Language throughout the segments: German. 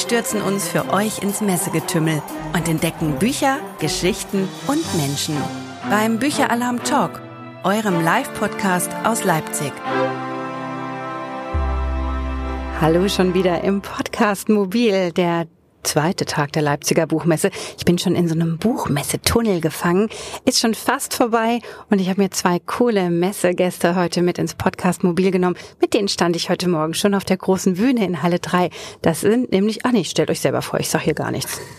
stürzen uns für euch ins Messegetümmel und entdecken Bücher, Geschichten und Menschen. Beim Bücheralarm Talk, eurem Live-Podcast aus Leipzig. Hallo schon wieder im Podcast Mobil, der zweite Tag der Leipziger Buchmesse. Ich bin schon in so einem Buchmessetunnel gefangen, ist schon fast vorbei und ich habe mir zwei coole Messegäste heute mit ins Podcast Mobil genommen. Mit denen stand ich heute Morgen schon auf der großen Bühne in Halle 3. Das sind nämlich, ah nee, stellt euch selber vor, ich sag hier gar nichts.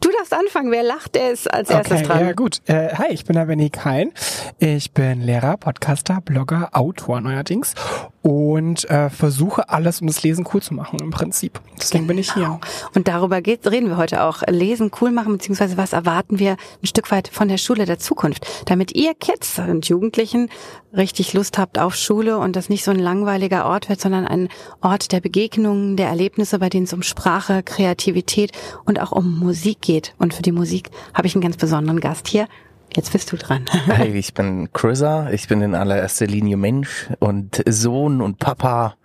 Du darfst anfangen. Wer lacht, der ist als erstes okay, dran. Ja, gut. Äh, hi, ich bin der Benny Kein. Ich bin Lehrer, Podcaster, Blogger, Autor neuerdings und äh, versuche alles, um das Lesen cool zu machen im Prinzip. Deswegen genau. bin ich hier. Genau. Und darüber geht, reden wir heute auch. Lesen cool machen, beziehungsweise was erwarten wir ein Stück weit von der Schule der Zukunft, damit ihr Kids und Jugendlichen richtig Lust habt auf Schule und das nicht so ein langweiliger Ort wird, sondern ein Ort der Begegnungen, der Erlebnisse, bei denen es um Sprache, Kreativität und auch um Musik geht geht. Und für die Musik habe ich einen ganz besonderen Gast hier. Jetzt bist du dran. Hey, ich bin Chrisa. Ich bin in allererster Linie Mensch und Sohn und Papa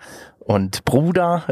und Bruder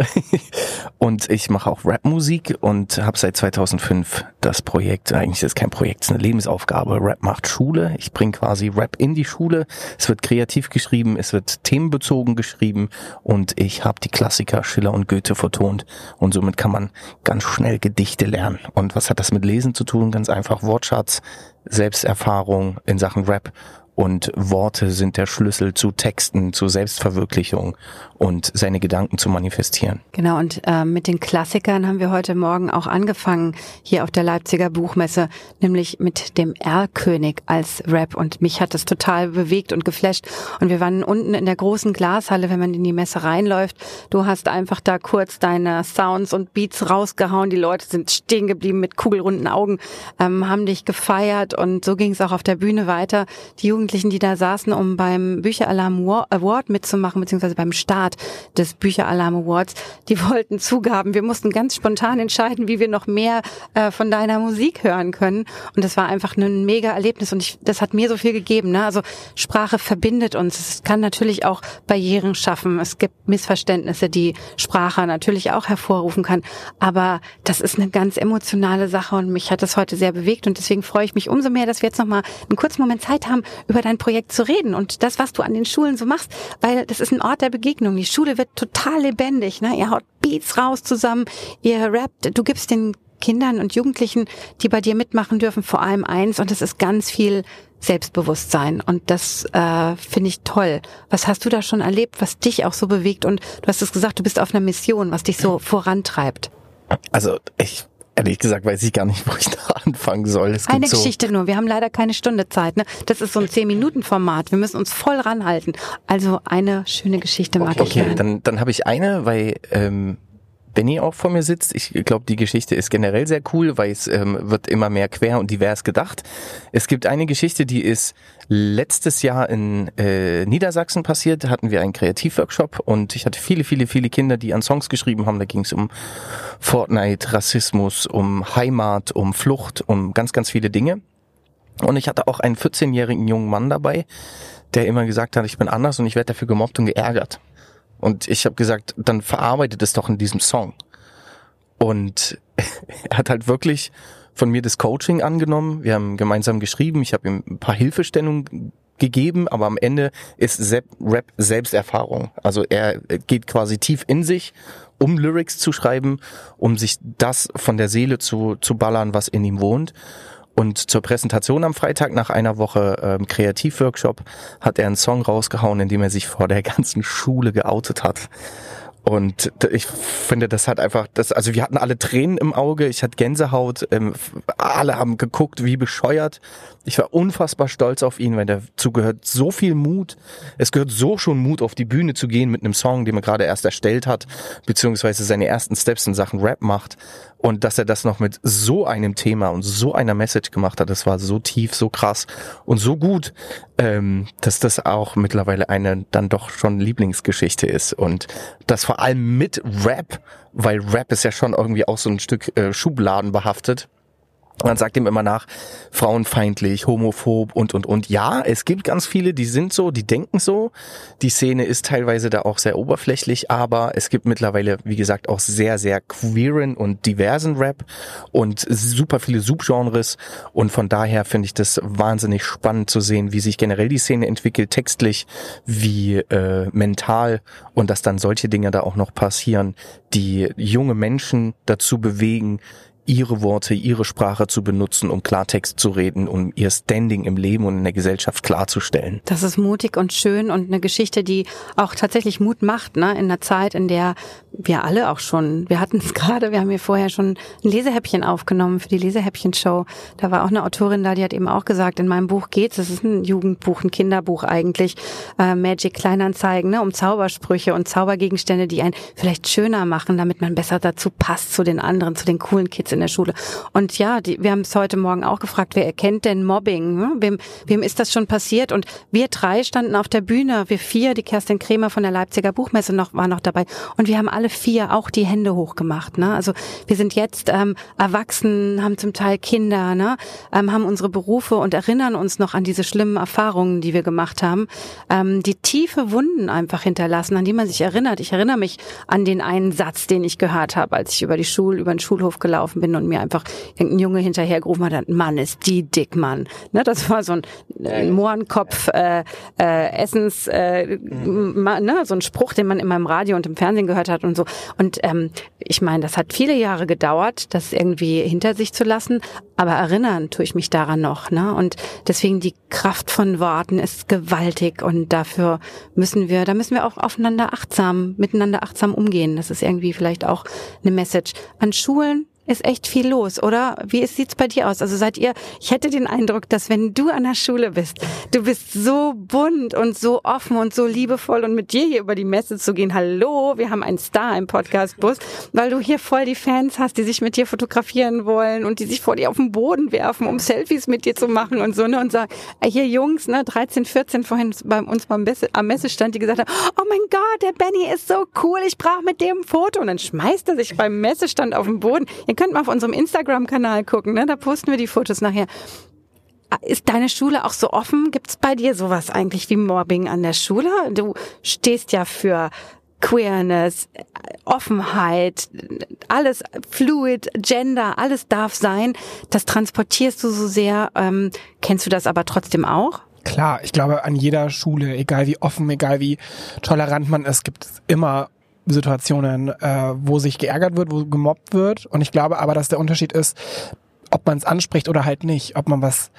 und ich mache auch Rapmusik und habe seit 2005 das Projekt, eigentlich ist es kein Projekt, es ist eine Lebensaufgabe, Rap macht Schule. Ich bringe quasi Rap in die Schule. Es wird kreativ geschrieben, es wird themenbezogen geschrieben und ich habe die Klassiker Schiller und Goethe vertont und somit kann man ganz schnell Gedichte lernen. Und was hat das mit Lesen zu tun? Ganz einfach Wortschatz, Selbsterfahrung in Sachen Rap und Worte sind der Schlüssel zu Texten, zu Selbstverwirklichung und seine Gedanken zu manifestieren. Genau, und äh, mit den Klassikern haben wir heute Morgen auch angefangen hier auf der Leipziger Buchmesse, nämlich mit dem Erlkönig als Rap. Und mich hat das total bewegt und geflasht. Und wir waren unten in der großen Glashalle, wenn man in die Messe reinläuft. Du hast einfach da kurz deine Sounds und Beats rausgehauen. Die Leute sind stehen geblieben mit kugelrunden Augen, ähm, haben dich gefeiert und so ging es auch auf der Bühne weiter. Die Jugend Jugendlichen, die da saßen, um beim Bücheralarm Award mitzumachen, beziehungsweise beim Start des Bücheralarm Awards, die wollten Zugaben. Wir mussten ganz spontan entscheiden, wie wir noch mehr äh, von deiner Musik hören können. Und das war einfach ein mega Erlebnis und ich, das hat mir so viel gegeben. Ne? Also Sprache verbindet uns. Es kann natürlich auch Barrieren schaffen. Es gibt Missverständnisse, die Sprache natürlich auch hervorrufen kann. Aber das ist eine ganz emotionale Sache und mich hat das heute sehr bewegt und deswegen freue ich mich umso mehr, dass wir jetzt noch mal einen kurzen Moment Zeit haben, über dein Projekt zu reden und das, was du an den Schulen so machst, weil das ist ein Ort der Begegnung. Die Schule wird total lebendig. Ne? Ihr haut Beats raus zusammen, ihr rappt, du gibst den Kindern und Jugendlichen, die bei dir mitmachen dürfen, vor allem eins und das ist ganz viel Selbstbewusstsein und das äh, finde ich toll. Was hast du da schon erlebt, was dich auch so bewegt und du hast es gesagt, du bist auf einer Mission, was dich so vorantreibt? Also ich Ehrlich gesagt weiß ich gar nicht, wo ich da anfangen soll. Es Eine Geschichte so nur. Wir haben leider keine Stunde Zeit. Ne? Das ist so ein 10-Minuten-Format. Wir müssen uns voll ranhalten. Also eine schöne Geschichte mag okay, ich gerne. Okay, dann, dann habe ich eine, weil ähm, Benny auch vor mir sitzt. Ich glaube, die Geschichte ist generell sehr cool, weil es ähm, wird immer mehr quer und divers gedacht. Es gibt eine Geschichte, die ist letztes Jahr in äh, Niedersachsen passiert. Da hatten wir einen Kreativworkshop und ich hatte viele, viele, viele Kinder, die an Songs geschrieben haben. Da ging es um Fortnite, Rassismus, um Heimat, um Flucht, um ganz, ganz viele Dinge. Und ich hatte auch einen 14-jährigen jungen Mann dabei, der immer gesagt hat, ich bin anders und ich werde dafür gemobbt und geärgert. Und ich habe gesagt, dann verarbeitet es doch in diesem Song. Und er hat halt wirklich von mir das Coaching angenommen. Wir haben gemeinsam geschrieben. Ich habe ihm ein paar Hilfestellungen gegeben, aber am Ende ist Rap Selbsterfahrung. Also er geht quasi tief in sich, um Lyrics zu schreiben, um sich das von der Seele zu, zu ballern, was in ihm wohnt. Und zur Präsentation am Freitag nach einer Woche ähm, Kreativworkshop hat er einen Song rausgehauen, in dem er sich vor der ganzen Schule geoutet hat. Und ich finde, das hat einfach, das, also wir hatten alle Tränen im Auge, ich hatte Gänsehaut, ähm, alle haben geguckt, wie bescheuert. Ich war unfassbar stolz auf ihn, weil dazu gehört so viel Mut. Es gehört so schon Mut, auf die Bühne zu gehen mit einem Song, den er gerade erst erstellt hat, beziehungsweise seine ersten Steps in Sachen Rap macht. Und dass er das noch mit so einem Thema und so einer Message gemacht hat, das war so tief, so krass und so gut, ähm, dass das auch mittlerweile eine dann doch schon Lieblingsgeschichte ist. Und das vor allem mit Rap, weil Rap ist ja schon irgendwie auch so ein Stück äh, Schubladen behaftet. Man sagt ihm immer nach, frauenfeindlich, homophob und, und, und. Ja, es gibt ganz viele, die sind so, die denken so. Die Szene ist teilweise da auch sehr oberflächlich, aber es gibt mittlerweile, wie gesagt, auch sehr, sehr queeren und diversen Rap und super viele Subgenres. Und von daher finde ich das wahnsinnig spannend zu sehen, wie sich generell die Szene entwickelt, textlich, wie äh, mental und dass dann solche Dinge da auch noch passieren, die junge Menschen dazu bewegen, ihre Worte, ihre Sprache zu benutzen, um Klartext zu reden, um ihr Standing im Leben und in der Gesellschaft klarzustellen. Das ist mutig und schön und eine Geschichte, die auch tatsächlich Mut macht, ne? in einer Zeit, in der wir alle auch schon, wir hatten es gerade, wir haben hier vorher schon ein Lesehäppchen aufgenommen für die Lesehäppchen-Show. Da war auch eine Autorin da, die hat eben auch gesagt, in meinem Buch geht's, es ist ein Jugendbuch, ein Kinderbuch eigentlich, äh, Magic Kleinanzeigen, ne? um Zaubersprüche und Zaubergegenstände, die einen vielleicht schöner machen, damit man besser dazu passt zu den anderen, zu den coolen Kids in der Schule. Und ja, die, wir haben es heute Morgen auch gefragt, wer erkennt denn Mobbing? Ne? Wem, wem ist das schon passiert? Und wir drei standen auf der Bühne, wir vier, die Kerstin Kremer von der Leipziger Buchmesse noch, war noch dabei. Und wir haben alle vier auch die Hände hochgemacht. Ne? Also wir sind jetzt ähm, erwachsen, haben zum Teil Kinder, ne? ähm, haben unsere Berufe und erinnern uns noch an diese schlimmen Erfahrungen, die wir gemacht haben, ähm, die tiefe Wunden einfach hinterlassen, an die man sich erinnert. Ich erinnere mich an den einen Satz, den ich gehört habe, als ich über die Schul, über den Schulhof gelaufen bin bin und mir einfach irgendein Junge hinterhergerufen hat, Mann ist die dick, Mann. Ne, das war so ein, ein Mohrenkopf äh, äh, Essens, äh, mhm. ne, so ein Spruch, den man immer im Radio und im Fernsehen gehört hat und so. Und ähm, ich meine, das hat viele Jahre gedauert, das irgendwie hinter sich zu lassen, aber erinnern tue ich mich daran noch. Ne? Und deswegen die Kraft von Worten ist gewaltig und dafür müssen wir, da müssen wir auch aufeinander achtsam, miteinander achtsam umgehen. Das ist irgendwie vielleicht auch eine Message an Schulen, ist echt viel los, oder? Wie sieht's bei dir aus? Also seid ihr, ich hätte den Eindruck, dass wenn du an der Schule bist, du bist so bunt und so offen und so liebevoll und mit dir hier über die Messe zu gehen, hallo, wir haben einen Star im Podcastbus, weil du hier voll die Fans hast, die sich mit dir fotografieren wollen und die sich vor dir auf den Boden werfen, um Selfies mit dir zu machen und so, ne, und äh, hier Jungs, ne, 13, 14 vorhin bei uns beim Messe, am Messestand, die gesagt haben, oh mein Gott, der Benny ist so cool, ich brauche mit dem ein Foto und dann schmeißt er sich beim Messestand auf den Boden. Ihr könnt mal auf unserem Instagram-Kanal gucken, ne? da posten wir die Fotos nachher. Ist deine Schule auch so offen? Gibt es bei dir sowas eigentlich wie Mobbing an der Schule? Du stehst ja für Queerness, Offenheit, alles fluid, Gender, alles darf sein. Das transportierst du so sehr. Ähm, kennst du das aber trotzdem auch? Klar, ich glaube, an jeder Schule, egal wie offen, egal wie tolerant man ist, gibt es immer Situationen, äh, wo sich geärgert wird, wo gemobbt wird. Und ich glaube aber, dass der Unterschied ist, ob man es anspricht oder halt nicht, ob man was,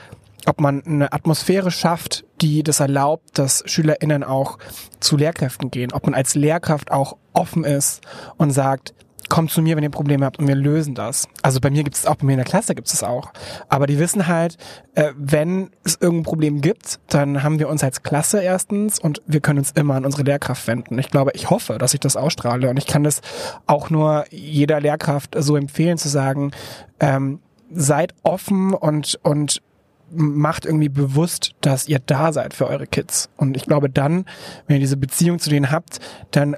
ob man eine Atmosphäre schafft, die das erlaubt, dass SchülerInnen auch zu Lehrkräften gehen, ob man als Lehrkraft auch offen ist und sagt, kommt zu mir, wenn ihr Probleme habt und wir lösen das. Also bei mir gibt es auch, bei mir in der Klasse gibt es auch. Aber die wissen halt, äh, wenn es irgendein Problem gibt, dann haben wir uns als Klasse erstens und wir können uns immer an unsere Lehrkraft wenden. Ich glaube, ich hoffe, dass ich das ausstrahle und ich kann das auch nur jeder Lehrkraft so empfehlen zu sagen, ähm, seid offen und, und macht irgendwie bewusst, dass ihr da seid für eure Kids. Und ich glaube dann, wenn ihr diese Beziehung zu denen habt, dann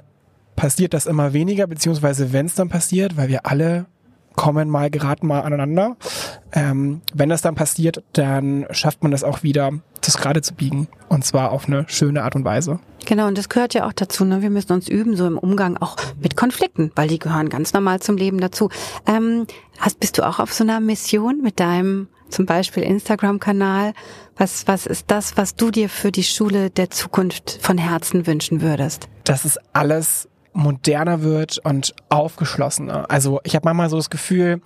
passiert das immer weniger, beziehungsweise wenn es dann passiert, weil wir alle kommen mal, geraten mal aneinander. Ähm, wenn das dann passiert, dann schafft man das auch wieder, das gerade zu biegen. Und zwar auf eine schöne Art und Weise. Genau, und das gehört ja auch dazu. Ne? Wir müssen uns üben, so im Umgang auch mit Konflikten, weil die gehören ganz normal zum Leben dazu. Ähm, hast, bist du auch auf so einer Mission mit deinem zum Beispiel Instagram-Kanal? Was, was ist das, was du dir für die Schule der Zukunft von Herzen wünschen würdest? Das ist alles moderner wird und aufgeschlossener. Also ich habe manchmal so das Gefühl,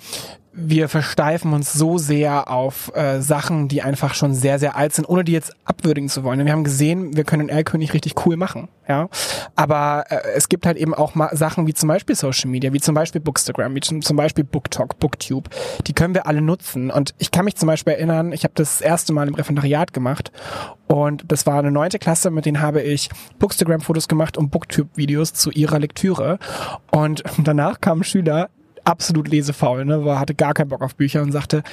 wir versteifen uns so sehr auf äh, Sachen, die einfach schon sehr, sehr alt sind, ohne die jetzt abwürdigen zu wollen. Wir haben gesehen, wir können Erlkönig richtig cool machen, ja. Aber äh, es gibt halt eben auch mal Sachen wie zum Beispiel Social Media, wie zum Beispiel Bookstagram, wie zum Beispiel BookTalk, BookTube. Die können wir alle nutzen. Und ich kann mich zum Beispiel erinnern, ich habe das, das erste Mal im Referendariat gemacht und das war eine neunte Klasse, mit denen habe ich Bookstagram-Fotos gemacht und BookTube-Videos zu ihrer Lektüre. Und danach kamen Schüler, absolut lesefaul, ne, war, hatte gar keinen Bock auf Bücher und sagte,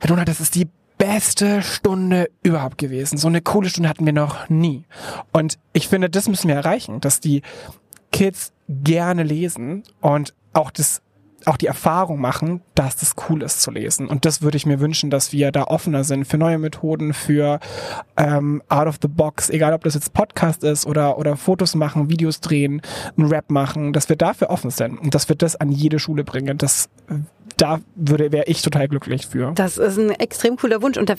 Herr Donald, das ist die beste Stunde überhaupt gewesen. So eine coole Stunde hatten wir noch nie. Und ich finde, das müssen wir erreichen, dass die Kids gerne lesen und auch das auch die Erfahrung machen, dass das cool ist zu lesen. Und das würde ich mir wünschen, dass wir da offener sind für neue Methoden, für ähm, out of the box, egal ob das jetzt Podcast ist oder, oder Fotos machen, Videos drehen, ein Rap machen, dass wir dafür offen sind und dass wir das an jede Schule bringen. Das da würde wäre ich total glücklich für. Das ist ein extrem cooler Wunsch und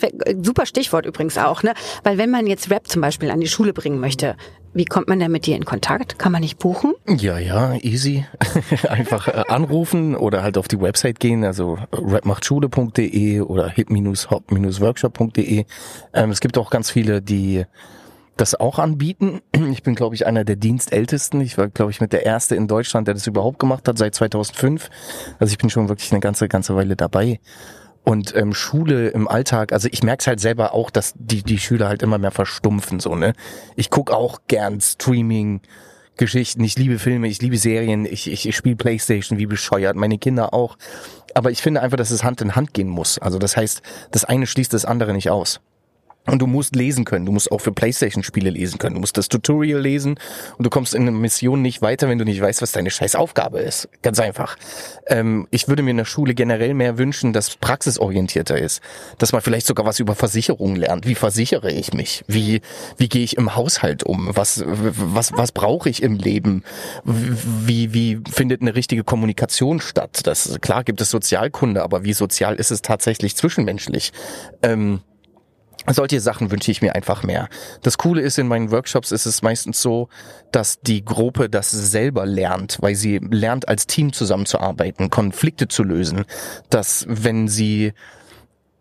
super Stichwort übrigens auch, ne? Weil wenn man jetzt Rap zum Beispiel an die Schule bringen möchte, wie kommt man denn mit dir in Kontakt? Kann man nicht buchen? Ja, ja, easy. Einfach äh, anrufen oder halt auf die Website gehen, also rapmachtschule.de oder hip-hop-workshop.de. Ähm, es gibt auch ganz viele, die das auch anbieten. Ich bin, glaube ich, einer der Dienstältesten. Ich war, glaube ich, mit der Erste in Deutschland, der das überhaupt gemacht hat, seit 2005. Also ich bin schon wirklich eine ganze, ganze Weile dabei. Und ähm, Schule im Alltag, also ich merke es halt selber auch, dass die, die Schüler halt immer mehr verstumpfen. so ne. Ich guck auch gern Streaming, Geschichten, ich liebe Filme, ich liebe Serien, ich, ich, ich spiele Playstation wie bescheuert, meine Kinder auch. Aber ich finde einfach, dass es Hand in Hand gehen muss. Also das heißt, das eine schließt das andere nicht aus. Und du musst lesen können. Du musst auch für Playstation-Spiele lesen können. Du musst das Tutorial lesen und du kommst in einer Mission nicht weiter, wenn du nicht weißt, was deine scheiß Aufgabe ist. Ganz einfach. Ähm, ich würde mir in der Schule generell mehr wünschen, dass praxisorientierter ist. Dass man vielleicht sogar was über Versicherungen lernt. Wie versichere ich mich? Wie, wie gehe ich im Haushalt um? Was, was, was brauche ich im Leben? Wie, wie findet eine richtige Kommunikation statt? Das, klar gibt es Sozialkunde, aber wie sozial ist es tatsächlich zwischenmenschlich? Ähm, solche Sachen wünsche ich mir einfach mehr. Das Coole ist, in meinen Workshops ist es meistens so, dass die Gruppe das selber lernt, weil sie lernt, als Team zusammenzuarbeiten, Konflikte zu lösen, dass wenn sie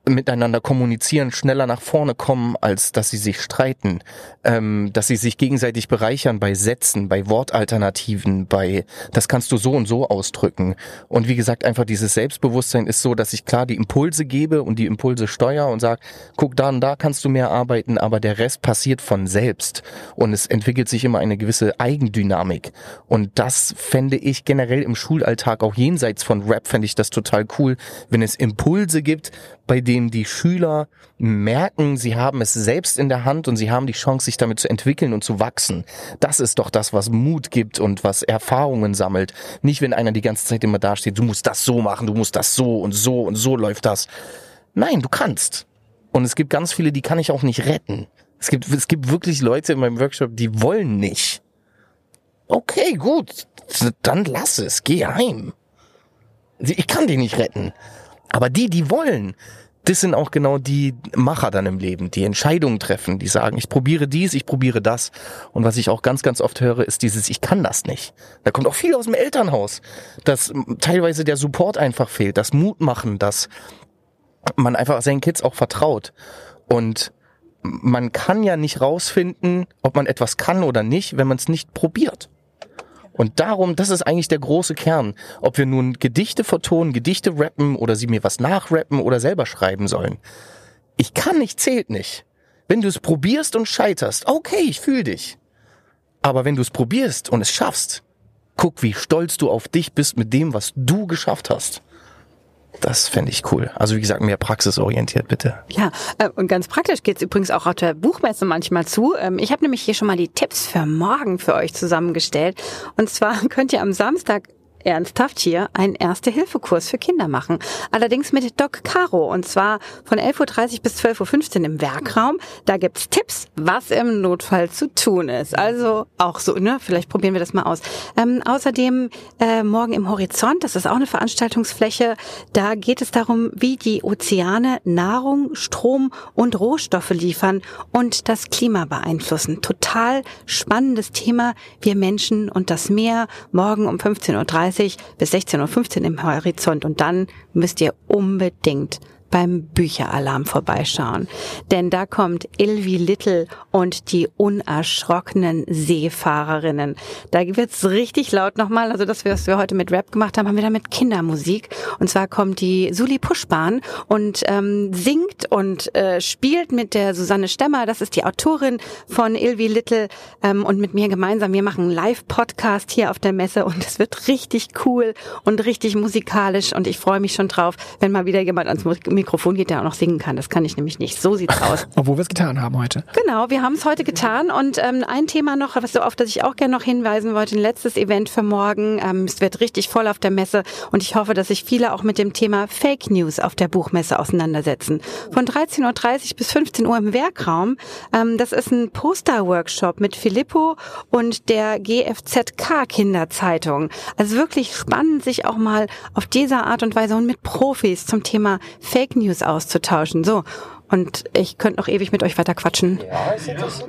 miteinander kommunizieren, schneller nach vorne kommen, als dass sie sich streiten, ähm, dass sie sich gegenseitig bereichern bei Sätzen, bei Wortalternativen, bei das kannst du so und so ausdrücken. Und wie gesagt, einfach dieses Selbstbewusstsein ist so, dass ich klar die Impulse gebe und die Impulse steuere und sage, guck da und da kannst du mehr arbeiten, aber der Rest passiert von selbst und es entwickelt sich immer eine gewisse Eigendynamik. Und das fände ich generell im Schulalltag auch jenseits von Rap fände ich das total cool, wenn es Impulse gibt, bei denen die Schüler merken, sie haben es selbst in der Hand und sie haben die Chance, sich damit zu entwickeln und zu wachsen. Das ist doch das, was Mut gibt und was Erfahrungen sammelt. Nicht, wenn einer die ganze Zeit immer dasteht, du musst das so machen, du musst das so und so und so läuft das. Nein, du kannst. Und es gibt ganz viele, die kann ich auch nicht retten. Es gibt, es gibt wirklich Leute in meinem Workshop, die wollen nicht. Okay, gut. Dann lass es. Geh heim. Ich kann die nicht retten. Aber die, die wollen, das sind auch genau die Macher dann im Leben, die Entscheidungen treffen, die sagen, ich probiere dies, ich probiere das. Und was ich auch ganz, ganz oft höre, ist dieses, ich kann das nicht. Da kommt auch viel aus dem Elternhaus, dass teilweise der Support einfach fehlt, das Mut machen, dass man einfach seinen Kids auch vertraut. Und man kann ja nicht rausfinden, ob man etwas kann oder nicht, wenn man es nicht probiert. Und darum, das ist eigentlich der große Kern. Ob wir nun Gedichte vertonen, Gedichte rappen oder sie mir was nachrappen oder selber schreiben sollen. Ich kann nicht, zählt nicht. Wenn du es probierst und scheiterst, okay, ich fühle dich. Aber wenn du es probierst und es schaffst, guck, wie stolz du auf dich bist mit dem, was du geschafft hast. Das fände ich cool. Also wie gesagt, mehr praxisorientiert bitte. Ja, äh, und ganz praktisch geht's übrigens auch auf der Buchmesse manchmal zu. Ähm, ich habe nämlich hier schon mal die Tipps für morgen für euch zusammengestellt. Und zwar könnt ihr am Samstag ernsthaft hier einen Erste-Hilfe-Kurs für Kinder machen. Allerdings mit Doc Caro und zwar von 11.30 Uhr bis 12.15 Uhr im Werkraum. Da gibt's Tipps, was im Notfall zu tun ist. Also auch so, ne? Vielleicht probieren wir das mal aus. Ähm, außerdem äh, morgen im Horizont, das ist auch eine Veranstaltungsfläche. Da geht es darum, wie die Ozeane Nahrung, Strom und Rohstoffe liefern und das Klima beeinflussen. Total spannendes Thema. Wir Menschen und das Meer. Morgen um 15.30 Uhr bis 16.15 Uhr im Horizont. Und dann müsst ihr unbedingt beim Bücheralarm vorbeischauen. Denn da kommt Ilvi Little und die unerschrockenen Seefahrerinnen. Da wird's richtig laut nochmal. Also das, was wir heute mit Rap gemacht haben, haben wir da mit Kindermusik. Und zwar kommt die Suli Puschbahn und ähm, singt und äh, spielt mit der Susanne Stemmer. Das ist die Autorin von Ilvi Little ähm, und mit mir gemeinsam. Wir machen einen Live-Podcast hier auf der Messe und es wird richtig cool und richtig musikalisch und ich freue mich schon drauf, wenn mal wieder jemand ans Musik Mikrofon geht, der auch noch singen kann. Das kann ich nämlich nicht. So sieht's aus. Obwohl wir es getan haben heute. Genau, wir haben es heute getan. Und ähm, ein Thema noch, was so auf das ich auch gerne noch hinweisen wollte, ein letztes Event für morgen. Ähm, es wird richtig voll auf der Messe und ich hoffe, dass sich viele auch mit dem Thema Fake News auf der Buchmesse auseinandersetzen. Von 13.30 Uhr bis 15 Uhr im Werkraum. Ähm, das ist ein Poster-Workshop mit Filippo und der GFZK Kinderzeitung. Also wirklich spannend, sich auch mal auf diese Art und Weise und mit Profis zum Thema Fake News auszutauschen. So. Und ich könnte noch ewig mit euch weiter quatschen.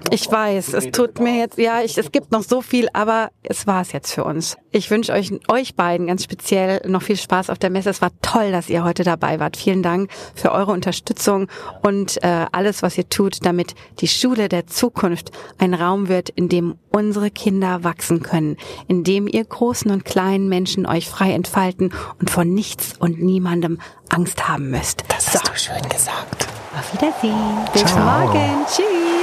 Ich weiß, es tut mir jetzt, ja, ich, es gibt noch so viel, aber es war es jetzt für uns. Ich wünsche euch, euch beiden ganz speziell noch viel Spaß auf der Messe. Es war toll, dass ihr heute dabei wart. Vielen Dank für eure Unterstützung und äh, alles, was ihr tut, damit die Schule der Zukunft ein Raum wird, in dem unsere Kinder wachsen können, in dem ihr großen und kleinen Menschen euch frei entfalten und vor nichts und niemandem Angst haben müsst. Das hast so. du schön gesagt. Auf Wiedersehen. Bis Ciao. morgen. Tschüss.